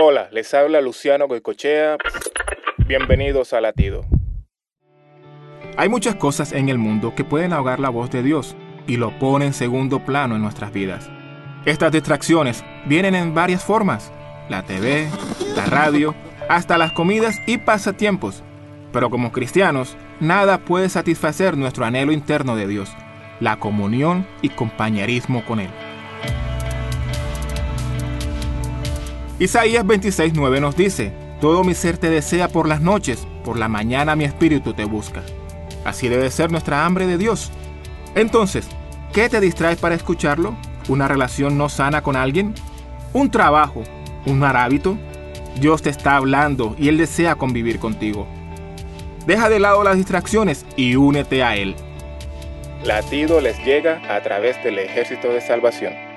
Hola, les habla Luciano Goicochea. Bienvenidos a Latido. Hay muchas cosas en el mundo que pueden ahogar la voz de Dios y lo ponen en segundo plano en nuestras vidas. Estas distracciones vienen en varias formas. La TV, la radio, hasta las comidas y pasatiempos. Pero como cristianos, nada puede satisfacer nuestro anhelo interno de Dios, la comunión y compañerismo con Él. Isaías 26:9 nos dice, Todo mi ser te desea por las noches, por la mañana mi espíritu te busca. Así debe ser nuestra hambre de Dios. Entonces, ¿qué te distrae para escucharlo? ¿Una relación no sana con alguien? ¿Un trabajo? ¿Un mal? Dios te está hablando y Él desea convivir contigo. Deja de lado las distracciones y únete a Él. Latido les llega a través del ejército de salvación.